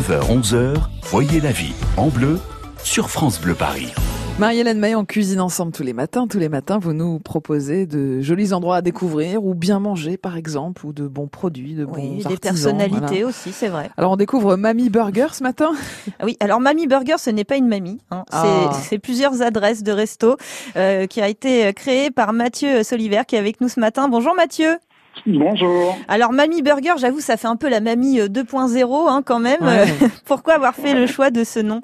9h-11h, voyez la vie en bleu sur France Bleu Paris. Marie-Hélène May, on cuisine ensemble tous les matins. Tous les matins, vous nous proposez de jolis endroits à découvrir ou bien manger, par exemple, ou de bons produits, de bons Oui, artisans, des personnalités voilà. aussi, c'est vrai. Alors, on découvre Mamie Burger ce matin. Oui, alors Mamie Burger, ce n'est pas une mamie. hein. C'est- Ah. C'est plusieurs adresses de resto euh, qui a été créée par Mathieu Soliver qui est avec nous ce matin. Bonjour Mathieu. Bonjour. Alors Mamie Burger, j'avoue, ça fait un peu la mamie euh, 2.0 hein, quand même. Ouais. Pourquoi avoir fait le choix de ce nom?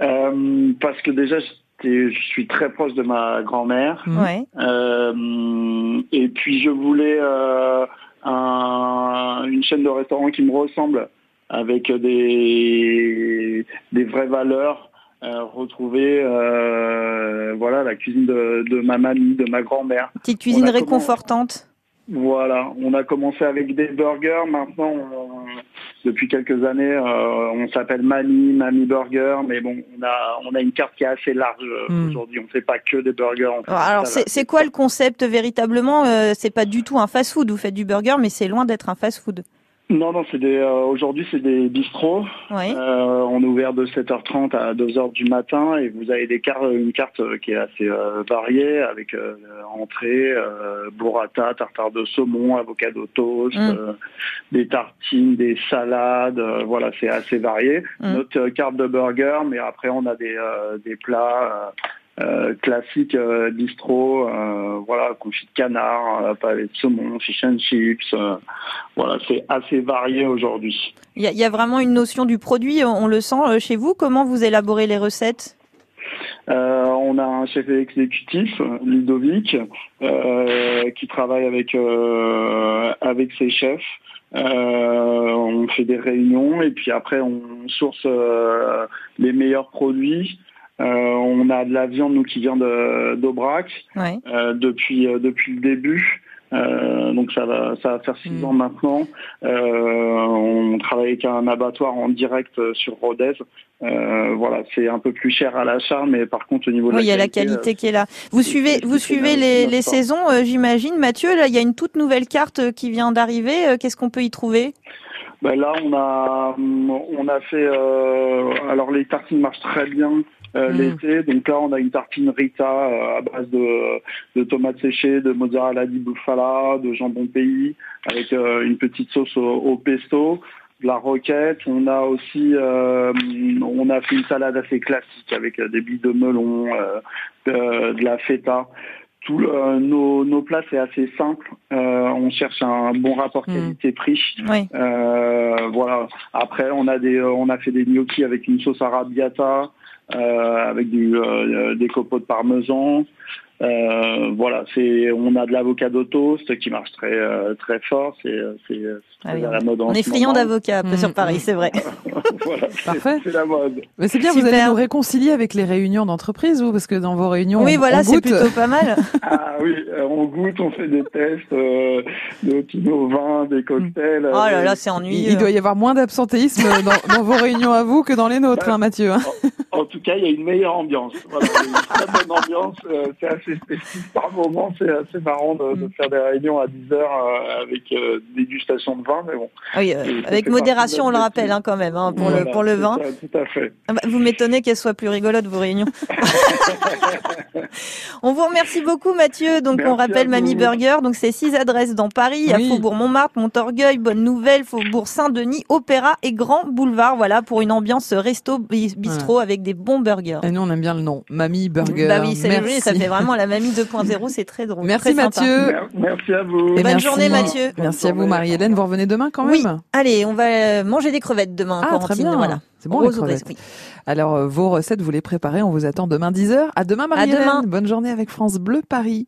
Euh, parce que déjà, je suis très proche de ma grand-mère. Ouais. Euh, et puis, je voulais euh, un- une chaîne de restaurants qui me ressemble, avec des, des vraies valeurs. euh, retrouver euh, voilà la cuisine de, de ma mamie, de ma grand-mère. Petite cuisine réconfortante. Voilà, on a commencé avec des burgers. Maintenant, on- depuis quelques années, euh, on s'appelle Mamie, Mamie Burger. Mais bon, on a, on a une carte qui est assez large euh, Mm. aujourd'hui. On ne fait pas que des burgers. on fait Alors, c'est quoi le concept véritablement Euh, C'est pas du tout un fast-food. Vous faites du burger, mais c'est loin d'être un fast-food. Non, non, c'est des. euh, aujourd'hui, c'est des bistrots. Oui. Euh, on est ouvert de 7h30 à 2h du matin et vous avez des cartes, une carte euh, qui est assez euh, variée avec euh, entrée, euh, burrata, tartare de saumon, avocado toast, Mm. euh, des tartines, des salades. euh, voilà, c'est assez varié. Mm. Notre carte de burger, mais après on a des, euh, des plats. Euh, classiques euh, bistrot, euh, voilà, confit de canard, euh, pavé de saumon, fish and chips, euh, voilà, c'est assez varié aujourd'hui. Il y, a- il y a vraiment une notion du produit, on le sent chez vous. Comment vous élaborez les recettes? Euh, on a un chef exécutif, Ludovic, euh, qui travaille avec euh, avec ses chefs. Euh, on fait des réunions et puis après on source euh, les meilleurs produits. Euh, on a de la viande nous qui vient de d'Aubrac ouais. euh, depuis euh, depuis le début. Euh, donc ça va ça va faire six Mm. ans maintenant. Euh, on travaille avec un abattoir en direct sur Rodez. Euh, voilà, c'est un peu plus cher à l'achat, mais par contre au niveau de Oui, il y a la la qualité qui est là. Vous suivez, vous suivez les, les saisons, j'imagine. Mathieu, là, il y a une toute nouvelle carte qui vient d'arriver. Qu'est-ce qu'on peut y trouver? Ben là, on a, on a fait. alors les tartines marchent très bien euh, Mm. l'été. Donc là, on a une tartine Rita euh, à base de, de tomates séchées, de mozzarella di bufala, de jambon pays, avec euh, une petite sauce au, au pesto, de la roquette. On a aussi, euh, on a fait une salade assez classique avec des billes de melon, euh, de, de la feta. Tout nos, nos plats c'est assez simple. Euh, on cherche un bon rapport Mm. qualité-prix. Oui. Euh, voilà. Après, on a des, on a fait des gnocchis avec une sauce arrabbiata, avec du, euh, des copeaux de parmesan. Euh, voilà, c'est, on a de l'avocado toast qui marche très, euh, très fort. C'est, c'est, Ah très oui, à la mode en On est friand d'avocats un peu Mm, sur Paris, mm. c'est vrai. voilà, Parfait. c'est la mode. Mais c'est bien, vous allez nous réconcilier avec les réunions d'entreprise, vous, parce que dans vos réunions, Oui, on, voilà, on c'est plutôt pas mal. Ah oui, euh, on goûte, on fait des tests euh, de tous nos vins, des cocktails. Oh là euh, là, c'est ennuyeux. il doit y avoir moins d'absenthéisme dans, dans vos réunions à vous que dans les nôtres, hein, Mathieu. hein. En tout cas, il y a une meilleure ambiance. Voilà, une très bonne ambiance. euh, c'est assez spécifique par moment. C'est assez marrant de, de faire des réunions à 10 heures euh, avec euh, dégustation de vin, mais bon. Oui, euh, avec modération, on le rappelle hein, quand même, hein, pour, Voilà, le, pour le c'est vin. ça, tout à fait. Ah bah, vous m'étonnez qu'elles soient plus rigolotes, vos réunions. on vous remercie beaucoup, Mathieu. Donc, Merci on rappelle Mamie. Burger. Donc, c'est six adresses dans Paris. à. Faubourg Montmartre, Montorgueil, Bonne Nouvelle, Faubourg Saint-Denis, Opéra et Grand Boulevard. Voilà, pour une ambiance resto bi- bistrot avec des bons burgers. Et nous, on aime bien le nom. Mamie Burger. Bah oui, c'est Merci. vrai, ça fait vraiment la mamie 2.0. C'est très drôle. Merci, très. Mathieu. Mer- Merci à vous. Et Bonne merci. journée, Mathieu. Merci à vous. Marie-Hélène. Vous revenez demain quand même? Oui. Allez, on va euh, manger des crevettes demain, Ah, très Corentine. bien. Voilà. C'est bon, Rose crevettes. Alors, euh, vos recettes, vous les préparez. On vous attend demain 10h. À demain, Marie-Hélène. demain. Bonne journée avec France Bleu Paris.